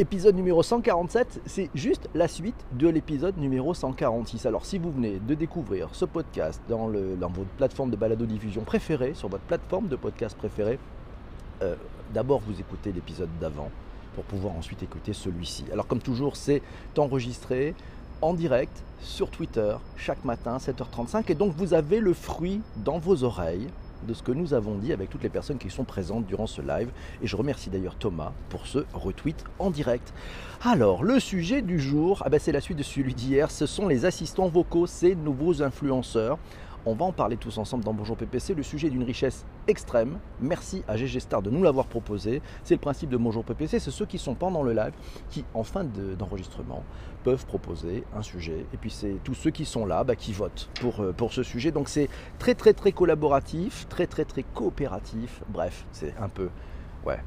Épisode numéro 147, c'est juste la suite de l'épisode numéro 146. Alors si vous venez de découvrir ce podcast dans, le, dans votre plateforme de balado-diffusion préférée, sur votre plateforme de podcast préférée, euh, d'abord vous écoutez l'épisode d'avant pour pouvoir ensuite écouter celui-ci. Alors comme toujours, c'est enregistré en direct sur Twitter chaque matin 7h35 et donc vous avez le fruit dans vos oreilles de ce que nous avons dit avec toutes les personnes qui sont présentes durant ce live. Et je remercie d'ailleurs Thomas pour ce retweet en direct. Alors, le sujet du jour, ah ben c'est la suite de celui d'hier, ce sont les assistants vocaux, ces nouveaux influenceurs. On va en parler tous ensemble dans Bonjour PPC. Le sujet d'une richesse extrême. Merci à GG Star de nous l'avoir proposé. C'est le principe de Bonjour PPC. C'est ceux qui sont pendant le live qui, en fin d'enregistrement, peuvent proposer un sujet. Et puis c'est tous ceux qui sont là bah, qui votent pour, euh, pour ce sujet. Donc c'est très très très collaboratif, très très très coopératif. Bref, c'est un peu... Ouais,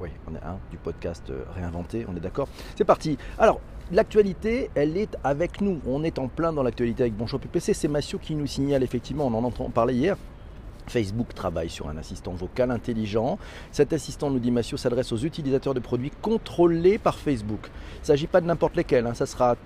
oui, on est un du podcast euh, réinventé, on est d'accord C'est parti. Alors, L'actualité, elle est avec nous. On est en plein dans l'actualité avec Bonjour PPC. C'est Massio qui nous signale effectivement, on en entend parler hier, Facebook travaille sur un assistant vocal intelligent. Cet assistant, nous dit Massio, s'adresse aux utilisateurs de produits contrôlés par Facebook. Il ne s'agit pas de n'importe lesquels, hein. ça sera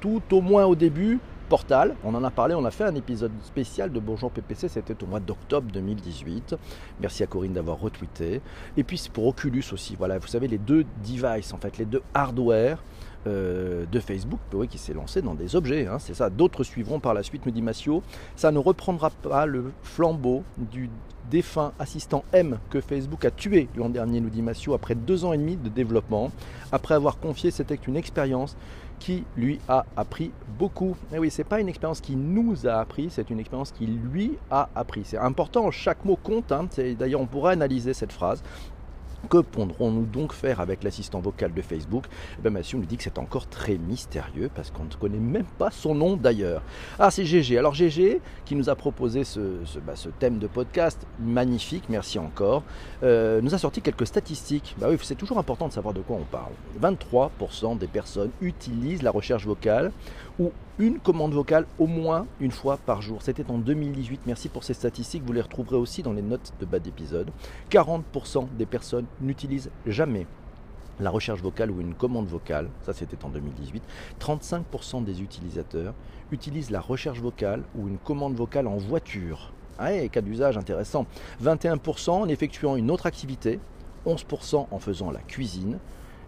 tout au moins au début Portal, on en a parlé, on a fait un épisode spécial de Bonjour PPC, c'était au mois d'octobre 2018. Merci à Corinne d'avoir retweeté. Et puis c'est pour Oculus aussi, voilà, vous savez, les deux devices, en fait, les deux hardware euh, de Facebook qui s'est lancé dans des objets. Hein, c'est ça. D'autres suivront par la suite, me dit Massio. Ça ne reprendra pas le flambeau du défunt assistant M que Facebook a tué l'an dernier, nous dit Massio, après deux ans et demi de développement. Après avoir confié, c'était une expérience qui lui a appris beaucoup. Et eh oui, c'est pas une expérience qui nous a appris, c'est une expérience qui lui a appris. C'est important, chaque mot compte. Hein. D'ailleurs, on pourrait analyser cette phrase. Que pourrons-nous donc faire avec l'assistant vocal de Facebook? Eh ben, Mathieu nous dit que c'est encore très mystérieux parce qu'on ne connaît même pas son nom d'ailleurs. Ah, c'est GG. Alors GG qui nous a proposé ce, bah, thème de podcast magnifique, merci encore, euh, nous a sorti quelques statistiques. Bah oui, c'est toujours important de savoir de quoi on parle. 23% des personnes utilisent la recherche vocale ou une commande vocale au moins une fois par jour. C'était en 2018. Merci pour ces statistiques. Vous les retrouverez aussi dans les notes de bas d'épisode. 40% des personnes n'utilisent jamais la recherche vocale ou une commande vocale, ça c'était en 2018, 35% des utilisateurs utilisent la recherche vocale ou une commande vocale en voiture. Ah, cas d'usage intéressant. 21% en effectuant une autre activité, 11% en faisant la cuisine,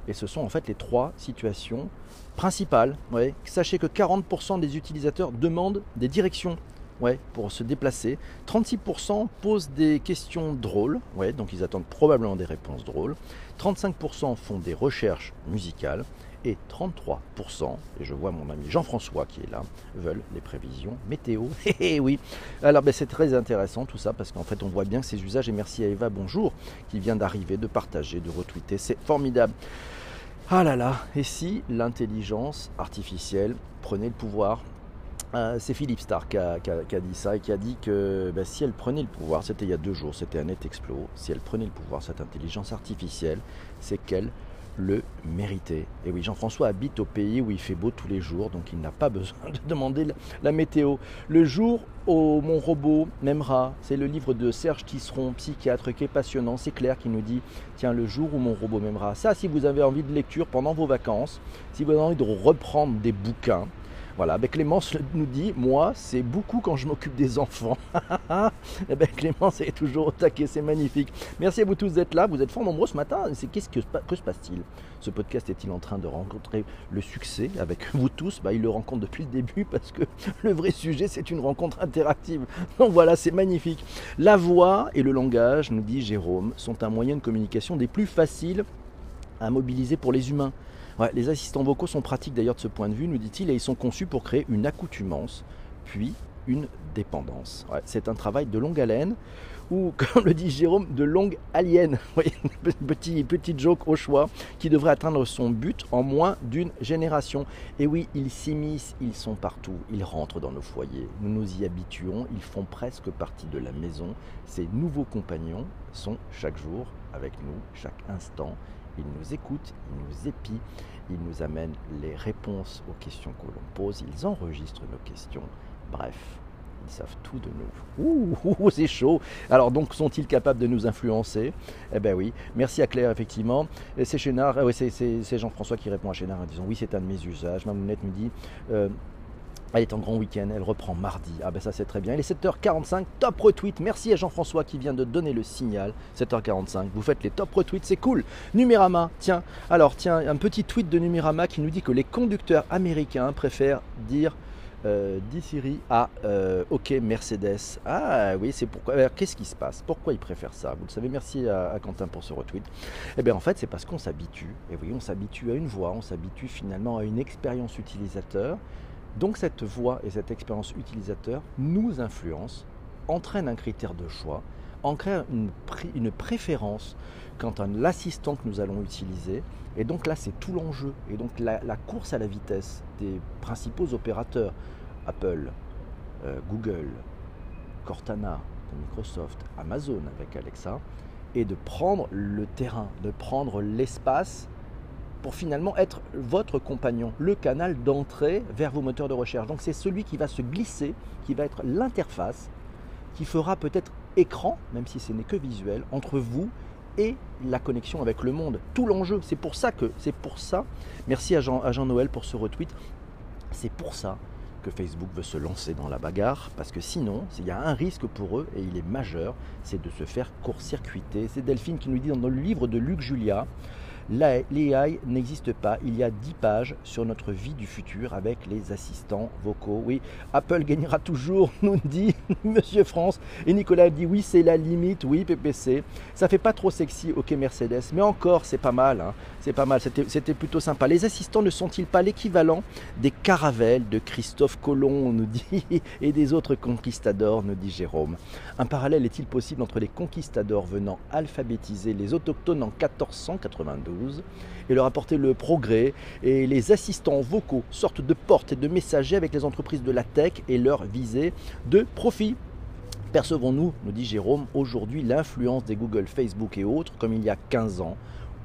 et ce sont en fait les trois situations principales. Sachez que 40% des utilisateurs demandent des directions ouais, pour se déplacer. 36% posent des questions drôles, donc ils attendent probablement des réponses drôles. 35% font des recherches musicales et 33%, et je vois mon ami Jean-François qui est là, veulent les prévisions météo. Eh oui, alors ben, c'est très intéressant tout ça parce qu'en fait on voit bien ces usages et merci à Eva Bonjour qui vient d'arriver, de partager, de retweeter, c'est formidable. Ah là là, et si l'intelligence artificielle prenait le pouvoir? Euh, c'est Philippe Stark qui a, dit ça et qui a dit que ben, si elle prenait le pouvoir, c'était il y a deux jours, c'était un net explo, si elle prenait le pouvoir, cette intelligence artificielle, c'est qu'elle le mériter. Et oui, Jean-François habite au pays où il fait beau tous les jours, donc il n'a pas besoin de demander la, météo. Le jour où mon robot m'aimera, c'est le livre de Serge Tisseron, psychiatre, qui est passionnant. C'est Claire qui nous dit, tiens, le jour où mon robot m'aimera. Ça, si vous avez envie de lecture pendant vos vacances, si vous avez envie de reprendre des bouquins, voilà, ben Clémence nous dit, moi, c'est beaucoup quand je m'occupe des enfants. eh ben Clémence est toujours au taquet, c'est magnifique. Merci à vous tous d'être là, vous êtes fort nombreux ce matin. C'est qu'est-ce que, que se passe-t-il? Ce podcast est-il en train de rencontrer le succès avec vous tous? Bah, Il le rencontre depuis le début parce que le vrai sujet, c'est une rencontre interactive. Donc voilà, c'est magnifique. La voix et le langage, nous dit Jérôme, sont un moyen de communication des plus faciles à mobiliser pour les humains les assistants vocaux sont pratiques d'ailleurs de ce point de vue, nous dit-il, et ils sont conçus pour créer une accoutumance, puis une dépendance. c'est un travail de longue haleine, ou comme le dit Jérôme, de longue alien. petit, petit joke au choix, qui devrait atteindre son but en moins d'une génération. Et oui, ils s'immiscent, ils sont partout, ils rentrent dans nos foyers, nous nous y habituons, ils font presque partie de la maison. Ces nouveaux compagnons sont chaque jour avec nous, chaque instant, ils nous écoutent, ils nous épient, ils nous amènent les réponses aux questions que l'on pose, ils enregistrent nos questions. Bref, Ils savent tout de nous. Ouh, c'est chaud. Alors donc, sont-ils capables de nous influencer? Eh bien oui. Merci à Claire, effectivement. C'est Chénard, ah c'est Jean-François qui répond à Chénard en disant oui, c'est un de mes usages. Mamounette nous dit... Euh, elle est en grand week-end, elle reprend mardi. Ah ben ça c'est très bien. Il est 7h45, top retweet. Merci à Jean-François qui vient de donner le signal. 7h45, vous faites les top retweets, c'est cool. Numérama, tiens, alors tiens, un petit tweet de Numérama qui nous dit que les conducteurs américains préfèrent dire euh, Siri à euh, OK Mercedes. Ah oui, c'est pourquoi. Qu'est-ce qui se passe? Pourquoi ils préfèrent ça? Vous le savez, merci à, Quentin pour ce retweet. Eh bien en fait, c'est parce qu'on s'habitue. Et oui, on s'habitue à une voix, on s'habitue finalement à une expérience utilisateur. Donc cette voix et cette expérience utilisateur nous influencent, entraînent un critère de choix, entraînent une, une préférence quant à l'assistant que nous allons utiliser. Et donc là, c'est tout l'enjeu. Et donc la, course à la vitesse des principaux opérateurs, Apple, euh, Google, Cortana, Microsoft, Amazon avec Alexa, est de prendre le terrain, de prendre l'espace pour finalement être votre compagnon, le canal d'entrée vers vos moteurs de recherche. Donc c'est celui qui va se glisser, qui va être l'interface, qui fera peut-être écran, même si ce n'est que visuel, entre vous et la connexion avec le monde. Tout l'enjeu, c'est pour ça que, c'est pour ça, merci à Jean, à Jean Noël pour ce retweet, c'est pour ça que Facebook veut se lancer dans la bagarre, parce que sinon, il y a un risque pour eux, et il est majeur, c'est de se faire court-circuiter. C'est Delphine qui nous dit dans le livre de Luc Julia, L'AI n'existe pas. Il y a 10 pages sur notre vie du futur avec les assistants vocaux. Oui, Apple gagnera toujours, nous dit Monsieur France. Et Nicolas dit oui, c'est la limite. Oui, PPC. Ça fait pas trop sexy, ok Mercedes. Mais encore, c'est pas mal. Hein. C'est pas mal. C'était plutôt sympa. Les assistants ne sont-ils pas l'équivalent des caravelles de Christophe Colomb, nous dit, et des autres conquistadors, nous dit Jérôme Un parallèle est-il possible entre les conquistadors venant alphabétiser les autochtones en 1492 et leur apporter le progrès. Et les assistants vocaux sortent de portes et de messagers avec les entreprises de la tech et leur visée de profit. Percevons-nous, nous dit Jérôme, aujourd'hui l'influence des Google, Facebook et autres comme il y a 15 ans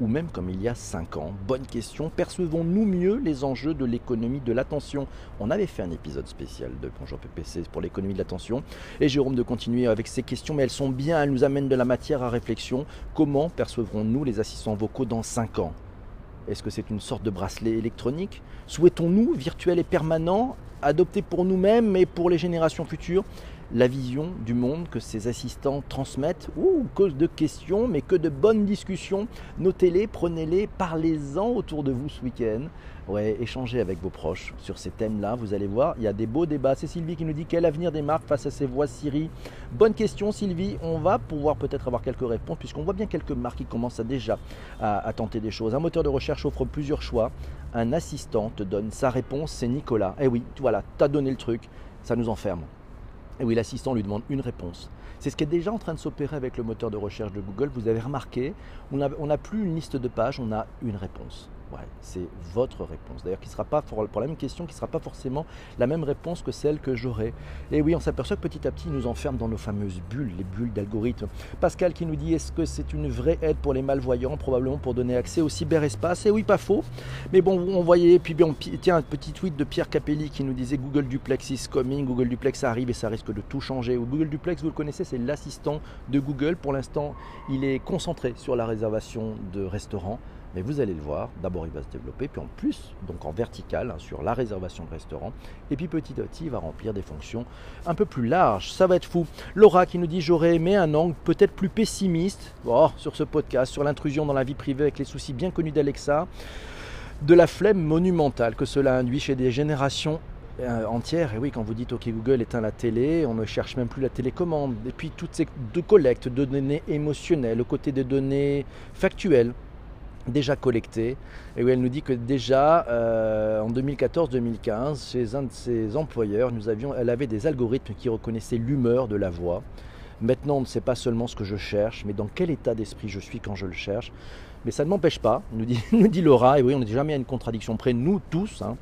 ou même comme il y a 5 ans Bonne question. Percevons-nous mieux les enjeux de l'économie de l'attention? On avait fait un épisode spécial de Bonjour PPC pour l'économie de l'attention. Et Jérôme de continuer avec ces questions, mais elles sont bien, elles nous amènent de la matière à réflexion. Comment percevrons-nous les assistants vocaux dans 5 ans? Est-ce que c'est une sorte de bracelet électronique? Souhaitons-nous, virtuel et permanent, adopter pour nous-mêmes et pour les générations futures? La vision du monde que ces assistants transmettent. Ouh, cause de questions, mais que de bonnes discussions. Notez-les, prenez-les, parlez-en autour de vous ce week-end. Ouais, échangez avec vos proches sur ces thèmes-là. Vous allez voir, il y a des beaux débats. C'est Sylvie qui nous dit quel avenir des marques face à ces voix Siri. Bonne question, Sylvie. On va pouvoir peut-être avoir quelques réponses, puisqu'on voit bien quelques marques qui commencent déjà à, tenter des choses. Un moteur de recherche offre plusieurs choix. Un assistant te donne sa réponse, c'est Nicolas. Eh oui, voilà, t'as donné le truc. Ça nous enferme. Et oui, l'assistant lui demande une réponse. C'est ce qui est déjà en train de s'opérer avec le moteur de recherche de Google. Vous avez remarqué, on n'a plus une liste de pages, on a une réponse. Ouais, c'est votre réponse. D'ailleurs, qui sera pas pour, la même question, qui ne sera pas forcément la même réponse que celle que j'aurai. Et oui, on s'aperçoit que petit à petit, il nous enferme dans nos fameuses bulles, les bulles d'algorithmes. Pascal qui nous dit est-ce que c'est une vraie aide pour les malvoyants, probablement pour donner accès au cyberespace Et oui, pas faux. Mais bon, on voyait, puis bien, tiens, un petit tweet de Pierre Capelli qui nous disait Google Duplex is coming, Google Duplex arrive et ça risque de tout changer. Google Duplex, vous le connaissez, c'est l'assistant de Google. Pour l'instant, il est concentré sur la réservation de restaurants. Mais vous allez le voir, d'abord il va se développer, puis en plus, donc en vertical, hein, sur la réservation de restaurant, et puis petit à petit, il va remplir des fonctions un peu plus larges. Ça va être fou. Laura qui nous dit J'aurais aimé un angle peut-être plus pessimiste oh, sur ce podcast, sur l'intrusion dans la vie privée avec les soucis bien connus d'Alexa, de la flemme monumentale que cela induit chez des générations euh, entières. Et oui, quand vous dites OK Google éteint la télé, on ne cherche même plus la télécommande. Et puis toutes ces de collectes de données émotionnelles, au côté des données factuelles déjà collecté et où elle nous dit que déjà euh, en 2014-2015 chez un de ses employeurs nous avions, elle avait des algorithmes qui reconnaissaient l'humeur de la voix maintenant on ne sait pas seulement ce que je cherche mais dans quel état d'esprit je suis quand je le cherche mais ça ne m'empêche pas nous dit, nous dit Laura et oui on n'est jamais à une contradiction près nous tous hein.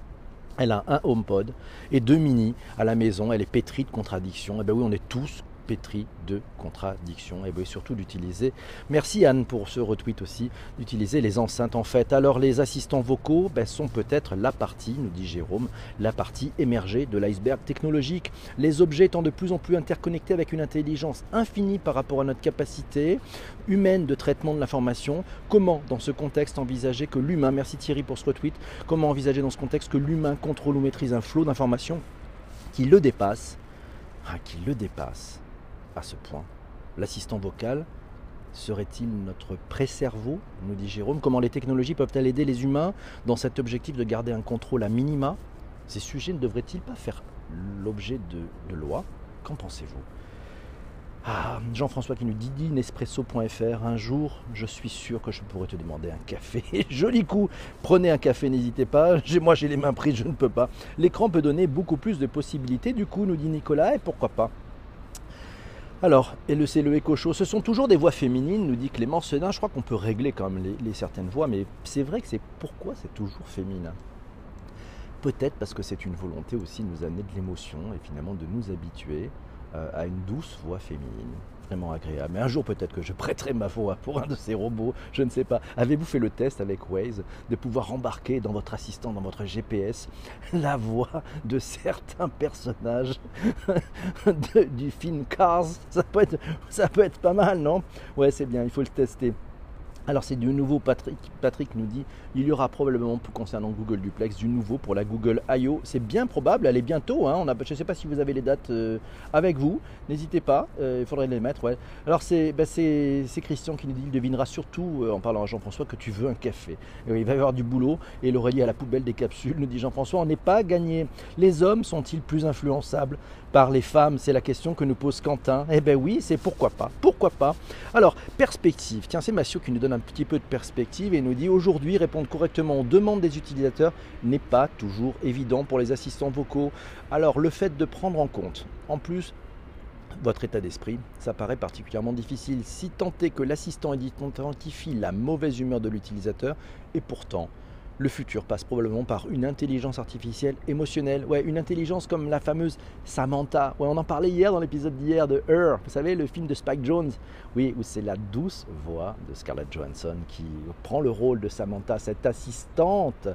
elle a un HomePod et deux mini à la maison elle est pétrie de contradictions et bien oui on est tous pétri de contradictions. Et surtout d'utiliser, merci Anne pour ce retweet aussi, d'utiliser les enceintes en fait. Alors les assistants vocaux ben, sont peut-être la partie, nous dit Jérôme, la partie émergée de l'iceberg technologique. Les objets étant de plus en plus interconnectés avec une intelligence infinie par rapport à notre capacité humaine de traitement de l'information, comment dans ce contexte envisager que l'humain, merci Thierry pour ce retweet, comment envisager dans ce contexte que l'humain contrôle ou maîtrise un flot d'informations qui le dépasse, ah, qui le dépasse à ce point. L'assistant vocal serait-il notre pré-cerveau nous dit Jérôme. Comment les technologies peuvent-elles aider les humains dans cet objectif de garder un contrôle à minima? Ces sujets ne devraient-ils pas faire l'objet de, de lois? Qu'en pensez-vous? Ah, Jean-François qui nous dit Nespresso.fr. Un jour, je suis sûr que je pourrais te demander un café. Joli coup Prenez un café, n'hésitez pas. Moi, j'ai les mains prises, je ne peux pas. L'écran peut donner beaucoup plus de possibilités, du coup, nous dit Nicolas, et pourquoi pas? Alors, et le c'est le écho chaud. Ce sont toujours des voix féminines, nous dit Clément Sedin. Je crois qu'on peut régler quand même les, certaines voix, mais c'est vrai que c'est pourquoi c'est toujours féminin? Peut-être parce que c'est une volonté aussi de nous amener de l'émotion et finalement de nous habituer euh, à une douce voix féminine vraiment agréable. Mais un jour peut-être que je prêterai ma voix pour un de ces robots, je ne sais pas. Avez-vous fait le test avec Waze de pouvoir embarquer dans votre assistant, dans votre GPS, la voix de certains personnages du film Cars? Ça peut, être, ça peut être pas mal, non? Ouais, c'est bien, il faut le tester. Alors c'est du nouveau, Patrick, Patrick nous dit, il y aura probablement, concernant Google Duplex, du nouveau pour la Google I.O. C'est bien probable, elle est bientôt, hein, on a, je ne sais pas si vous avez les dates euh, avec vous, n'hésitez pas, euh, il faudrait les mettre. Alors bah, c'est Christian qui nous dit, il devinera surtout, euh, en parlant à Jean-François, que tu veux un café. il va y avoir du boulot, et l'Aurélie à la poubelle des capsules, nous dit Jean-François, on n'est pas gagné. Les hommes sont-ils plus influençables? Par les femmes C'est la question que nous pose Quentin. Eh bien oui, c'est pourquoi pas, pourquoi pas. Alors, perspective, tiens c'est Massio qui nous donne un petit peu de perspective et nous dit aujourd'hui répondre correctement aux demandes des utilisateurs n'est pas toujours évident pour les assistants vocaux. Alors le fait de prendre en compte, en plus, votre état d'esprit, ça paraît particulièrement difficile si tant est que l'assistant identifie la mauvaise humeur de l'utilisateur et pourtant le futur passe probablement par une intelligence artificielle émotionnelle. Ouais, une intelligence comme la fameuse Samantha. Ouais, on en parlait hier dans l'épisode d'hier de Her. Vous savez, le film de Spike Jones. Oui, où c'est la douce voix de Scarlett Johansson qui prend le rôle de Samantha, cette assistante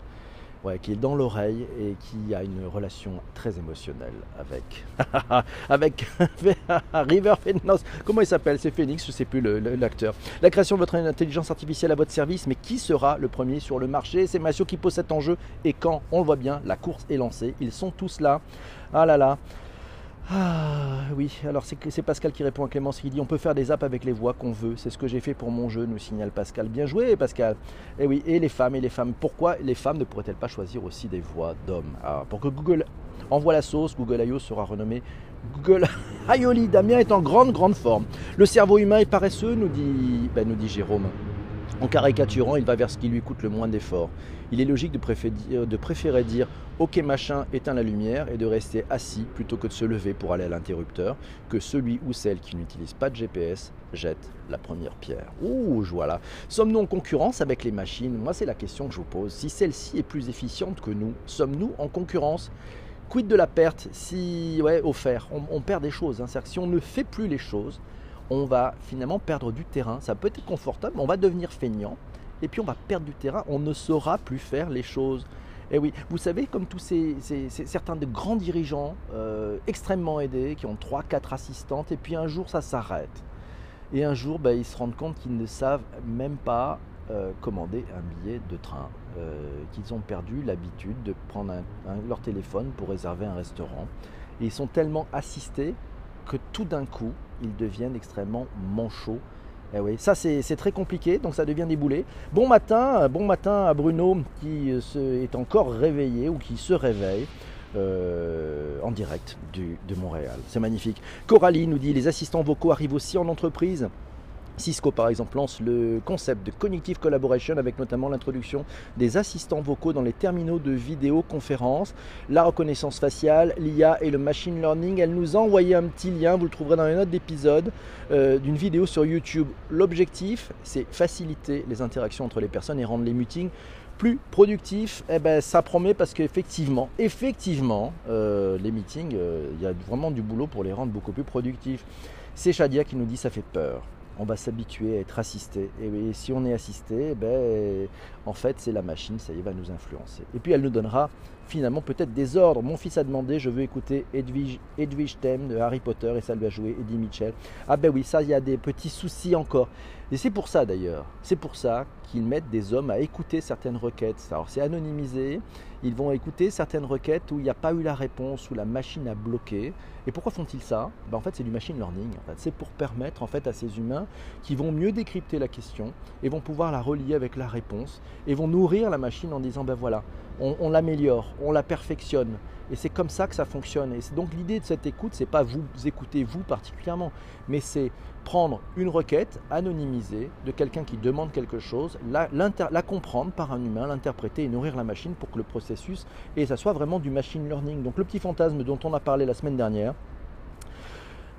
ouais, qui est dans l'oreille et qui a une relation très émotionnelle avec, avec River Phoenix. Comment il s'appelle? C'est Phoenix, je sais plus l'acteur. La création de votre intelligence artificielle à votre service, mais qui sera le premier sur le marché? C'est Massio qui pose cet enjeu et quand, on le voit bien, la course est lancée. Ils sont tous là. Ah là là. Ah oui, alors c'est Pascal qui répond à Clémence qui dit on peut faire des apps avec les voix qu'on veut. C'est ce que j'ai fait pour mon jeu, nous signale Pascal. Bien joué Pascal. Et eh oui, et les femmes et les femmes. Pourquoi les femmes ne pourraient-elles pas choisir aussi des voix d'hommes? Ah, Pour que Google envoie la sauce, Google I.O. sera renommé Google Aioli. Damien est en grande grande forme. Le cerveau humain est paresseux, nous dit, ben, nous dit Jérôme. En caricaturant, il va vers ce qui lui coûte le moins d'efforts. Il est logique de préférer, dire Ok machin, éteins la lumière et de rester assis plutôt que de se lever pour aller à l'interrupteur, que celui ou celle qui n'utilise pas de GPS jette la première pierre. Ouh, voilà. Sommes-nous en concurrence avec les machines? Moi, c'est la question que je vous pose. Si celle-ci est plus efficiente que nous, sommes-nous en concurrence? Quid de la perte? Si, ouais, faire, on, perd des choses. Hein. Si on ne fait plus les choses, on va finalement perdre du terrain. Ça peut être confortable, mais on va devenir feignant. Et puis on va perdre du terrain, on ne saura plus faire les choses. Et eh oui, vous savez, comme tous ces, certains de grands dirigeants euh, extrêmement aidés, qui ont 3-4 assistantes, et puis un jour ça s'arrête. Et un jour, ben, ils se rendent compte qu'ils ne savent même pas euh, commander un billet de train, euh, qu'ils ont perdu l'habitude de prendre leur téléphone pour réserver un restaurant. Et ils sont tellement assistés que tout d'un coup, ils deviennent extrêmement manchots. Eh oui, ça c'est très compliqué, donc ça devient des boulets. Bon matin, bon matin à Bruno qui euh, est encore réveillé ou qui se réveille. Euh, en direct de Montréal. C'est magnifique. Coralie nous dit les assistants vocaux arrivent aussi en entreprise. Cisco, par exemple, lance le concept de Cognitive Collaboration avec notamment l'introduction des assistants vocaux dans les terminaux de vidéoconférence, la reconnaissance faciale, l'IA et le machine learning. Elle nous a envoyé un petit lien, vous le trouverez dans les notes d'épisode, euh, d'une vidéo sur YouTube. L'objectif, c'est faciliter les interactions entre les personnes et rendre les meetings plus productifs. Eh ben, ça promet parce qu'effectivement, effectivement, euh, les meetings, euh, il y a vraiment du boulot pour les rendre beaucoup plus productifs. C'est Shadia qui nous dit ça fait peur on va s'habituer à être assisté. Et si on est assisté, ben, en fait, c'est la machine, ça y va nous influencer. Et puis elle nous donnera finalement peut-être des ordres. Mon fils a demandé, je veux écouter Edwige, Edwige Thème de Harry Potter et ça lui a joué Eddie Mitchell. Ah ben oui, ça, il y a des petits soucis encore. Et c'est pour ça d'ailleurs, c'est pour ça qu'ils mettent des hommes à écouter certaines requêtes. Alors c'est anonymisé, ils vont écouter certaines requêtes où il n'y a pas eu la réponse, où la machine a bloqué. Et pourquoi font-ils ça? Ben En fait, c'est du machine learning. C'est pour permettre en fait, à ces humains qui vont mieux décrypter la question et vont pouvoir la relier avec la réponse et vont nourrir la machine en disant ben voilà, on, l'améliore, on la perfectionne. Et c'est comme ça que ça fonctionne. Et donc l'idée de cette écoute, c'est pas vous écouter vous particulièrement, mais c'est prendre une requête anonymisée de quelqu'un qui demande quelque chose, la, comprendre par un humain, l'interpréter et nourrir la machine pour que le processus et ça soit vraiment du machine learning. Donc le petit fantasme dont on a parlé la semaine dernière,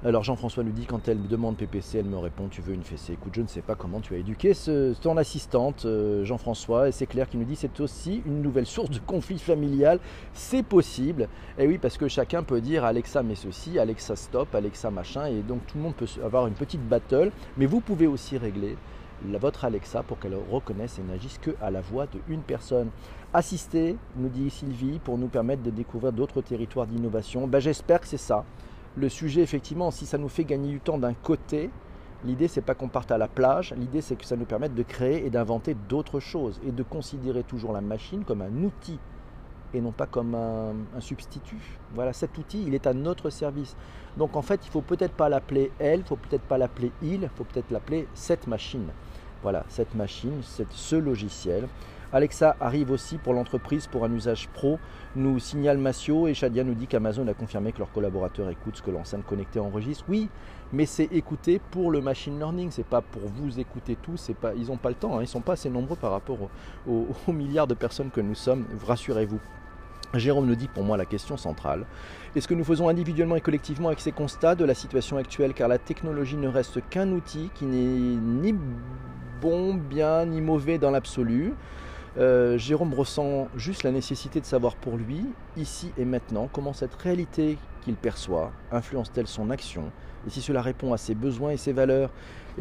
alors Jean-François nous dit quand elle me demande PPC, elle me répond tu veux une fessée. Écoute, je ne sais pas comment tu as éduqué ton assistante euh, Jean-François et c'est clair qu'il nous dit c'est aussi une nouvelle source de conflit familial. C'est possible. Et oui, parce que chacun peut dire Alexa met ceci, Alexa stop, Alexa machin et donc tout le monde peut avoir une petite battle, mais vous pouvez aussi régler votre Alexa pour qu'elle reconnaisse et n'agisse que à la voix de une personne. Assister, nous dit Sylvie, pour nous permettre de découvrir d'autres territoires d'innovation. Ben, J'espère que c'est ça le sujet, effectivement, si ça nous fait gagner du temps d'un côté, l'idée c'est pas qu'on parte à la plage, l'idée c'est que ça nous permette de créer et d'inventer d'autres choses et de considérer toujours la machine comme un outil et non pas comme un, substitut. Voilà, cet outil, il est à notre service. Donc en fait, il faut peut-être pas l'appeler elle, il faut peut-être pas l'appeler il, il faut peut-être l'appeler cette machine. Voilà, cette machine, ce logiciel. Alexa arrive aussi pour l'entreprise pour un usage pro, nous signale Massio et Shadia nous dit qu'Amazon a confirmé que leurs collaborateurs écoutent ce que l'enceinte connectée enregistre. Oui, mais c'est écouté pour le machine learning, c'est pas pour vous écouter tous, ils n'ont pas le temps, hein. ils sont pas assez nombreux par rapport aux milliards de personnes que nous sommes, rassurez-vous. Jérôme nous dit pour moi la question centrale. Est-ce que nous faisons individuellement et collectivement avec ces constats de la situation actuelle? Car la technologie ne reste qu'un outil qui n'est ni bon, bien, ni mauvais dans l'absolu euh, Jérôme ressent juste la nécessité de savoir pour lui, ici et maintenant, comment cette réalité qu'il perçoit influence-t-elle son action, et si cela répond à ses besoins et ses valeurs.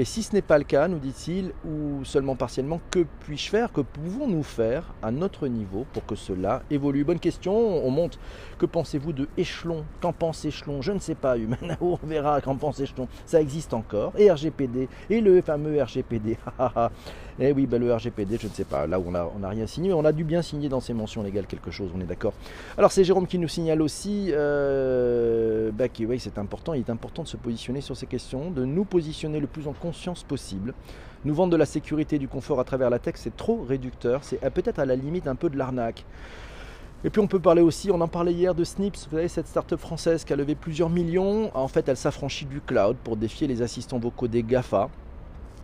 Et si ce n'est pas le cas, nous dit-il, ou seulement partiellement, que puis-je faire, que pouvons-nous faire à notre niveau pour que cela évolue? Bonne question, on monte. Que pensez-vous de échelon? Qu'en pense échelon? Je ne sais pas, Humanao, on verra qu'en pense échelon. Ça existe encore. Et RGPD, et le fameux RGPD. eh oui, ben le RGPD, je ne sais pas. Là où on n'a on a rien signé, on a dû bien signer dans ces mentions légales quelque chose, on est d'accord. Alors c'est Jérôme qui nous signale aussi euh, bah, que c'est important, il est important de se positionner sur ces questions, de nous positionner le plus en conscience possible. Nous vendre de la sécurité et du confort à travers la tech, c'est trop réducteur, c'est euh, peut-être à la limite un peu de l'arnaque. Et puis on peut parler aussi, on en parlait hier de Snips, vous savez, cette start-up française qui a levé plusieurs millions. En fait, elle s'affranchit du cloud pour défier les assistants vocaux des GAFA.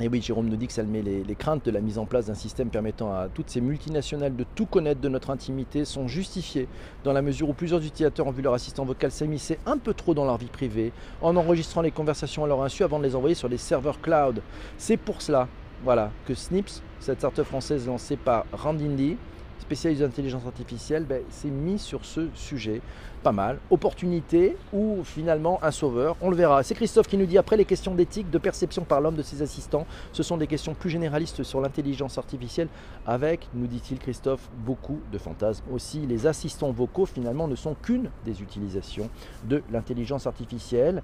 Et oui, Jérôme nous dit que ça met les, craintes de la mise en place d'un système permettant à toutes ces multinationales de tout connaître de notre intimité sont justifiées dans la mesure où plusieurs utilisateurs ont vu leur assistant vocal s'immiscer un peu trop dans leur vie privée en enregistrant les conversations à leur insu avant de les envoyer sur des serveurs cloud. C'est pour cela voilà, que Snips, cette startup française lancée par Randindi, spécialiste d'intelligence artificielle, ben, s'est mis sur ce sujet. Pas mal. Opportunité ou finalement un sauveur, on le verra. C'est Christophe qui nous dit après les questions d'éthique, de perception par l'homme de ses assistants, ce sont des questions plus généralistes sur l'intelligence artificielle, avec, nous dit-il Christophe, beaucoup de fantasmes aussi. Les assistants vocaux finalement ne sont qu'une des utilisations de l'intelligence artificielle.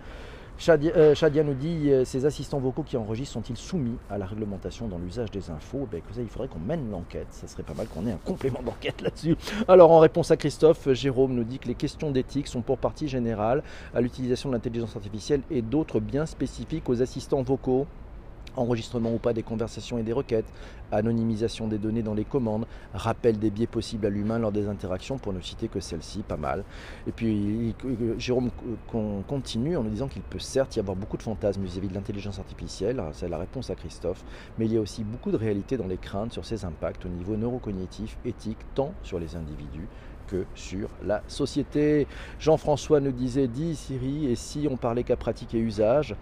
Euh, Shadia, nous dit euh, ces assistants vocaux qui enregistrent sont-ils soumis à la réglementation dans l'usage des infos? Ben, Il faudrait qu'on mène l'enquête. Ça serait pas mal qu'on ait un complément d'enquête là-dessus. Alors, en réponse à Christophe, Jérôme nous dit que les questions d'éthique sont pour partie générale à l'utilisation de l'intelligence artificielle et d'autres bien spécifiques aux assistants vocaux enregistrement ou pas des conversations et des requêtes, anonymisation des données dans les commandes, rappel des biais possibles à l'humain lors des interactions, pour ne citer que celle-ci, pas mal. Et puis Jérôme continue en nous disant qu'il peut certes y avoir beaucoup de fantasmes vis-à-vis de l'intelligence artificielle, c'est la réponse à Christophe, mais il y a aussi beaucoup de réalité dans les craintes sur ses impacts au niveau neurocognitif, éthique, tant sur les individus que sur la société. Jean-François nous disait, dit Siri, et si on parlait qu'à pratique et usage?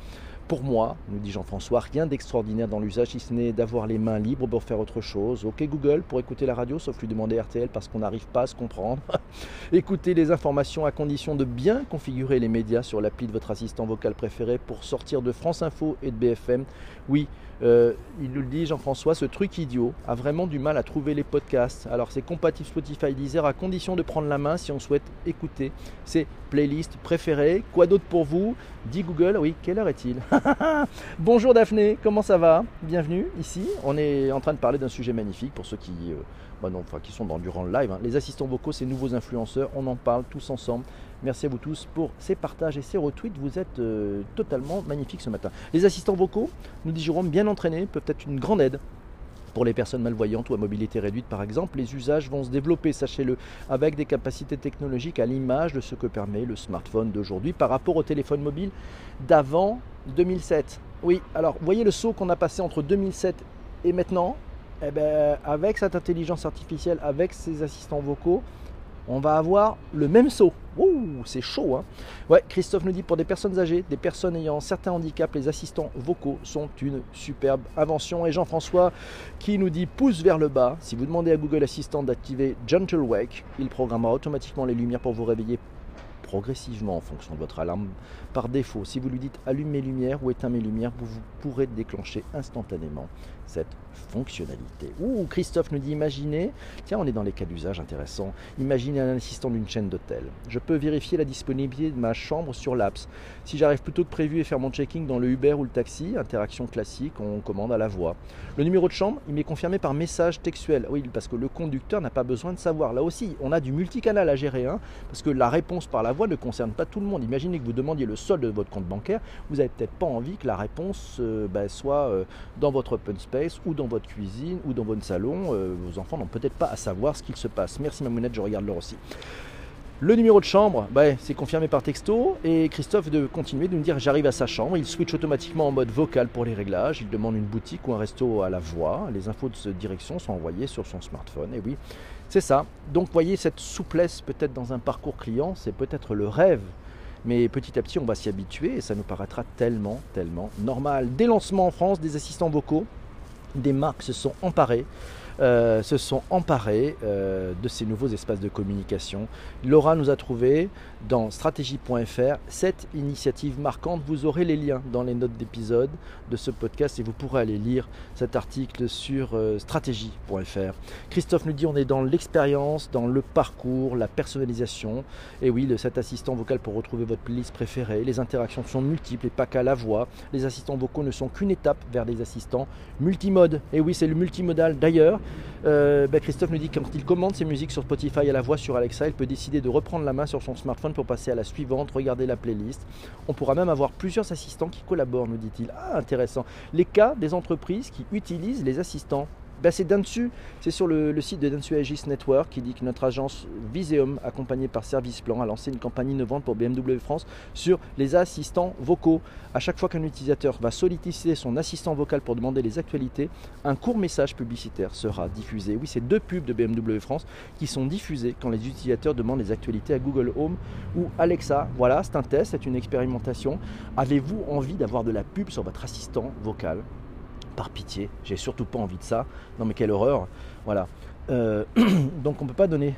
Pour moi, nous dit Jean-François, rien d'extraordinaire dans l'usage, si ce n'est d'avoir les mains libres pour faire autre chose. Ok Google pour écouter la radio, sauf lui demander RTL parce qu'on n'arrive pas à se comprendre. Écoutez les informations à condition de bien configurer les médias sur l'appli de votre assistant vocal préféré pour sortir de France Info et de BFM. Oui, euh, il nous le dit Jean-François, ce truc idiot a vraiment du mal à trouver les podcasts. Alors c'est compatible Spotify Deezer à condition de prendre la main si on souhaite écouter ses playlists préférées. Quoi d'autre pour vous? Dit Google, oui, quelle heure est-il Bonjour Daphné, comment ça va Bienvenue ici. On est en train de parler d'un sujet magnifique pour ceux qui, euh, bah enfin, qui sont dans, durant le live. Hein. Les assistants vocaux, ces nouveaux influenceurs, on en parle tous ensemble. Merci à vous tous pour ces partages et ces retweets. Vous êtes euh, totalement magnifiques ce matin. Les assistants vocaux, nous dit bien entraînés, peuvent être une grande aide pour les personnes malvoyantes ou à mobilité réduite par exemple, les usages vont se développer, sachez-le, avec des capacités technologiques à l'image de ce que permet le smartphone d'aujourd'hui par rapport au téléphone mobile d'avant 2007. Oui, alors voyez le saut qu'on a passé entre 2007 et maintenant? Eh ben, Avec cette intelligence artificielle, avec ces assistants vocaux, on va avoir le même saut. Ouh, c'est chaud. Hein ouais, Christophe nous dit pour des personnes âgées, des personnes ayant certains handicaps, les assistants vocaux sont une superbe invention. Et Jean-François qui nous dit pouce vers le bas. Si vous demandez à Google Assistant d'activer Gentle Wake, il programmera automatiquement les lumières pour vous réveiller progressivement en fonction de votre alarme par défaut. Si vous lui dites allume mes lumières ou éteins mes lumières, vous pourrez déclencher instantanément cette fonctionnalité. Ouh, Christophe nous dit imaginez, tiens, on est dans les cas d'usage intéressants. Imaginez un assistant d'une chaîne d'hôtel. Je peux vérifier la disponibilité de ma chambre sur l'apps. Si j'arrive plus tôt que prévu et faire mon checking dans le Uber ou le taxi, interaction classique, on commande à la voix. Le numéro de chambre, il m'est confirmé par message textuel. Oui, parce que le conducteur n'a pas besoin de savoir. Là aussi, on a du multicanal à gérer, hein, parce que la réponse par la voix ne concerne pas tout le monde. Imaginez que vous demandiez le solde de votre compte bancaire, vous n'avez peut-être pas envie que la réponse euh, ben, soit euh, dans votre open space ou dans votre cuisine ou dans votre salon. Euh, vos enfants n'ont peut-être pas à savoir ce qu'il se passe. Merci Mamounette, je regarde l'heure aussi. Le numéro de chambre, bah, c'est confirmé par texto et Christophe de continuer de nous dire j'arrive à sa chambre. Il switch automatiquement en mode vocal pour les réglages. Il demande une boutique ou un resto à la voix. Les infos de direction sont envoyées sur son smartphone. Et oui, c'est ça. Donc voyez cette souplesse peut-être dans un parcours client, c'est peut-être le rêve. Mais petit à petit, on va s'y habituer et ça nous paraîtra tellement, tellement normal. Des lancements en France, des assistants vocaux, des marques se sont emparées euh, se sont emparés euh, de ces nouveaux espaces de communication. Laura nous a trouvé dans stratégie.fr cette initiative marquante. Vous aurez les liens dans les notes d'épisode de ce podcast et vous pourrez aller lire cet article sur euh, stratégie.fr. Christophe nous dit on est dans l'expérience, dans le parcours, la personnalisation. Et oui, cet assistant vocal pour retrouver votre playlist préférée. Les interactions sont multiples et pas qu'à la voix. Les assistants vocaux ne sont qu'une étape vers des assistants multimode. Et oui, c'est le multimodal. D'ailleurs, euh, ben, Christophe nous dit que quand il commande ses musiques sur Spotify à la voix sur Alexa, il peut décider de reprendre la main sur son smartphone pour passer à la suivante, regarder la playlist. On pourra même avoir plusieurs assistants qui collaborent, nous dit-il. Ah, intéressant. Les cas des entreprises qui utilisent les assistants bah, c'est c'est sur le, site de Dentsu Aegis Network qui dit que notre agence Viseum, accompagnée par Service Plan, a lancé une campagne innovante pour BMW France sur les assistants vocaux. À chaque fois qu'un utilisateur va solliciter son assistant vocal pour demander les actualités, un court message publicitaire sera diffusé. Oui, c'est deux pubs de BMW France qui sont diffusées quand les utilisateurs demandent les actualités à Google Home ou Alexa. Voilà, c'est un test, c'est une expérimentation. Avez-vous envie d'avoir de la pub sur votre assistant vocal? Par pitié, j'ai surtout pas envie de ça. Non mais quelle horreur. Voilà. Euh, donc on ne peut pas donner.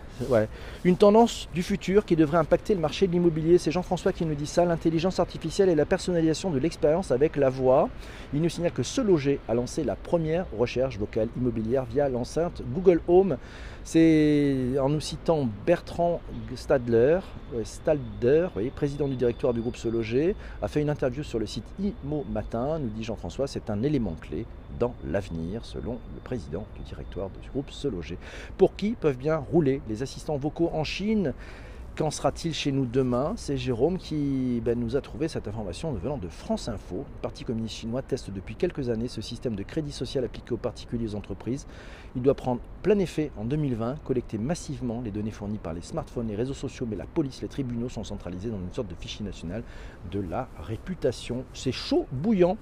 Une tendance du futur qui devrait impacter le marché de l'immobilier. C'est Jean-François qui nous dit ça. L'intelligence artificielle et la personnalisation de l'expérience avec la voix. Il nous signale que Ce Loger a lancé la première recherche vocale immobilière via l'enceinte Google Home. C'est en nous citant Bertrand Stadler, président du directoire du groupe Se Loger, a fait une interview sur le site IMO Matin. Nous dit Jean-François, c'est un élément clé dans l'avenir, selon le président du directoire du groupe Se Loger. Pour qui peuvent bien rouler les assistants vocaux en Chine? Qu'en sera-t-il chez nous demain? C'est Jérôme qui ben, nous a trouvé cette information venant de France Info. Le Parti communiste chinois teste depuis quelques années ce système de crédit social appliqué aux particuliers et aux entreprises. Il doit prendre plein effet en 2020, collecter massivement les données fournies par les smartphones, les réseaux sociaux, mais la police, les tribunaux sont centralisés dans une sorte de fichier national de la réputation. C'est chaud, bouillant.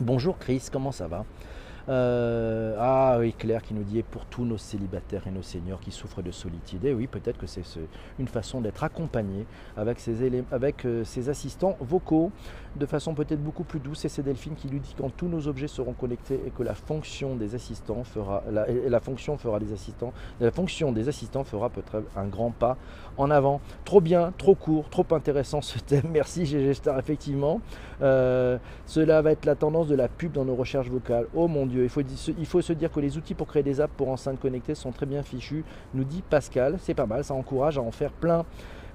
Bonjour Chris, comment ça va? Euh, ah oui, Claire qui nous dit pour tous nos célibataires et nos seniors qui souffrent de solitude. Et oui, peut-être que c'est une façon d'être accompagné avec ses, avec euh, ses assistants vocaux de façon peut-être beaucoup plus douce. Et c'est Delphine qui lui dit quand tous nos objets seront connectés et que la fonction des assistants fera la fonction fera des assistants, la fonction des assistants fera peut-être un grand pas en avant. Trop bien, trop court, trop intéressant ce thème. Merci GG Star effectivement. Euh, cela va être la tendance de la pub dans nos recherches vocales. Oh mon Dieu, il faut, se dire que les outils pour créer des apps pour enceintes connectées sont très bien fichus, nous dit Pascal. C'est pas mal, ça encourage à en faire plein.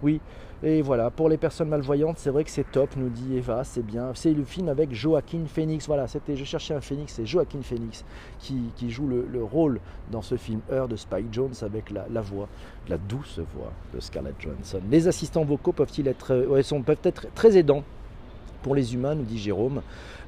Oui, et voilà, pour les personnes malvoyantes, c'est vrai que c'est top, nous dit Eva, c'est bien. C'est le film avec Joaquin Phoenix. Voilà, c'était, je cherchais un Phoenix, c'est Joaquin Phoenix qui, joue le, rôle dans ce film Heure de Spike Jones avec la, voix, la douce voix de Scarlett Johansson. Les assistants vocaux peuvent-ils être, euh, sont, peuvent être très aidants pour les humains, nous dit Jérôme,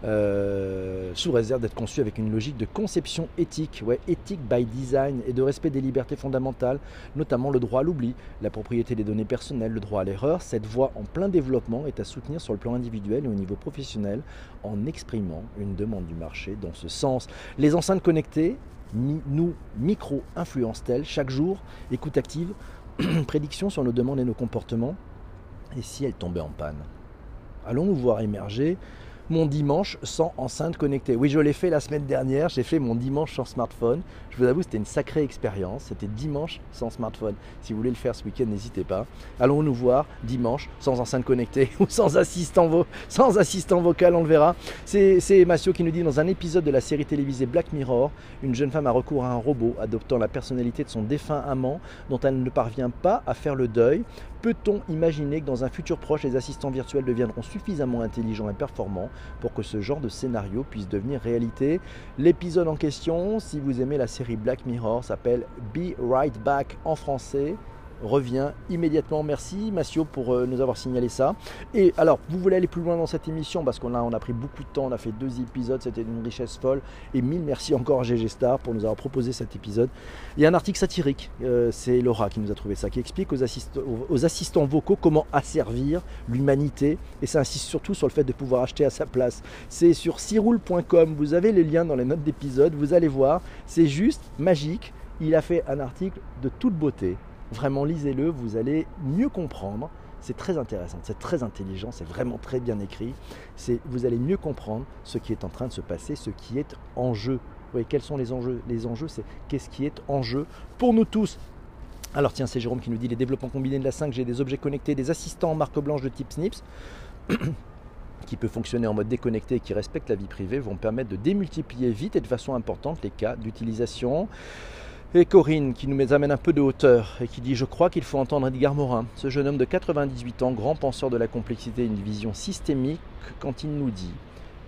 euh, sous réserve d'être conçu avec une logique de conception éthique, ouais, éthique by design et de respect des libertés fondamentales, notamment le droit à l'oubli, la propriété des données personnelles, le droit à l'erreur. Cette voie en plein développement est à soutenir sur le plan individuel et au niveau professionnel en exprimant une demande du marché dans ce sens. Les enceintes connectées, nous micro-influencent-elles chaque jour? Écoute active, prédiction sur nos demandes et nos comportements. Et si elles tombaient en panne? Allons nous voir émerger mon dimanche sans enceinte connectée. Oui, je l'ai fait la semaine dernière, j'ai fait mon dimanche sans smartphone. Je vous avoue, c'était une sacrée expérience. C'était dimanche sans smartphone. Si vous voulez le faire ce week-end, n'hésitez pas. Allons nous voir dimanche sans enceinte connectée ou sans assistant, sans assistant vocal, on le verra. C'est Massio qui nous dit dans un épisode de la série télévisée Black Mirror, une jeune femme a recours à un robot adoptant la personnalité de son défunt amant dont elle ne parvient pas à faire le deuil. Peut-on imaginer que dans un futur proche, les assistants virtuels deviendront suffisamment intelligents et performants pour que ce genre de scénario puisse devenir réalité? L'épisode en question, si vous aimez la série Black Mirror, s'appelle Be Right Back en français revient immédiatement. Merci Massio pour euh, nous avoir signalé ça. Et alors, vous voulez aller plus loin dans cette émission? Parce qu'on a, on a pris beaucoup de temps, on a fait deux épisodes, c'était une richesse folle. Et mille merci encore à GG Star pour nous avoir proposé cet épisode. Il y a un article satirique, euh, c'est Laura qui nous a trouvé ça, qui explique aux, aux assistants vocaux comment asservir l'humanité. Et ça insiste surtout sur le fait de pouvoir acheter à sa place. C'est sur siroul.com, vous avez les liens dans les notes d'épisode, vous allez voir, c'est juste magique. Il a fait un article de toute beauté Vraiment, lisez-le, vous allez mieux comprendre. C'est très intéressant, c'est très intelligent, c'est vraiment très bien écrit. Vous allez mieux comprendre ce qui est en train de se passer, ce qui est en jeu. Oui, quels sont les enjeux? Les enjeux, c'est qu'est-ce qui est en jeu pour nous tous? Alors tiens, c'est Jérôme qui nous dit les développements combinés de la 5G, des objets connectés, des assistants en marque blanche de type SNIPS qui peut fonctionner en mode déconnecté et qui respecte la vie privée vont permettre de démultiplier vite et de façon importante les cas d'utilisation. Et Corinne qui nous amène un peu de hauteur et qui dit Je crois qu'il faut entendre Edgar Morin, ce jeune homme de 98 ans, grand penseur de la complexité, une vision systémique, quand il nous dit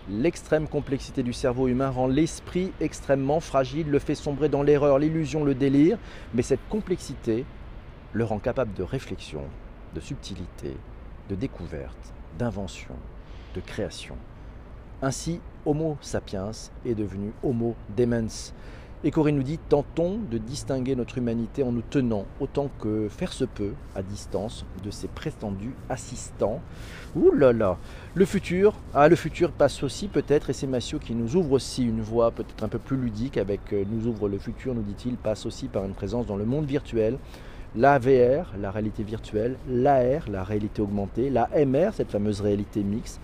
L'extrême complexité du cerveau humain rend l'esprit extrêmement fragile, le fait sombrer dans l'erreur, l'illusion, le délire, mais cette complexité le rend capable de réflexion, de subtilité, de découverte, d'invention, de création. Ainsi, Homo sapiens est devenu Homo demens. Et Corinne nous dit tentons de distinguer notre humanité en nous tenant autant que faire se peut à distance de ses prétendus assistants. Ouh là là Le futur, ah le futur passe aussi peut-être, et c'est Massio qui nous ouvre aussi une voie peut-être un peu plus ludique avec euh, nous ouvre le futur, nous dit-il, passe aussi par une présence dans le monde virtuel. La VR, la réalité virtuelle, l'AR, la réalité augmentée, la MR, cette fameuse réalité mixte,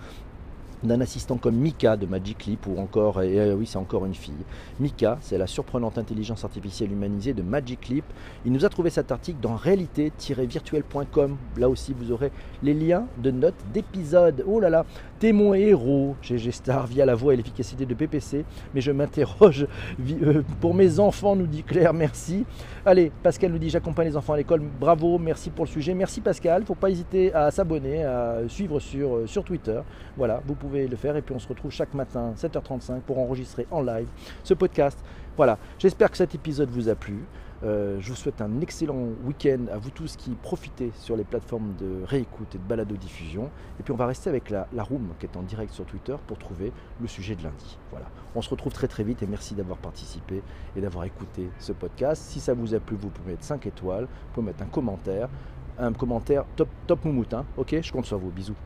d'un assistant comme Mika de Magic Leap ou encore, et euh, oui c'est encore une fille. Mika, c'est la surprenante intelligence artificielle humanisée de Magic Leap. Il nous a trouvé cet article dans réalité-virtuelle.com. Là aussi vous aurez les liens de notes d'épisodes. Oh là là, t'es mon héros, GG Star, via la voix et l'efficacité de PPC. Mais je m'interroge euh, pour mes enfants, nous dit Claire, merci. Allez, Pascal nous dit j'accompagne les enfants à l'école. Bravo, merci pour le sujet. Merci Pascal, faut pas hésiter à s'abonner, à suivre sur, euh, sur Twitter. Voilà, vous le faire. Et puis on se retrouve chaque matin, 7h35, pour enregistrer en live ce podcast. Voilà, j'espère que cet épisode vous a plu. Euh, je vous souhaite un excellent week-end à vous tous qui profitez sur les plateformes de réécoute et de balado-diffusion. Et puis on va rester avec la, la room qui est en direct sur Twitter pour trouver le sujet de lundi. Voilà. On se retrouve très très vite et merci d'avoir participé et d'avoir écouté ce podcast. Si ça vous a plu, vous pouvez mettre 5 étoiles, vous pouvez mettre un commentaire, un commentaire top top moumoute. Hein. Ok, je compte sur vous. Bisous.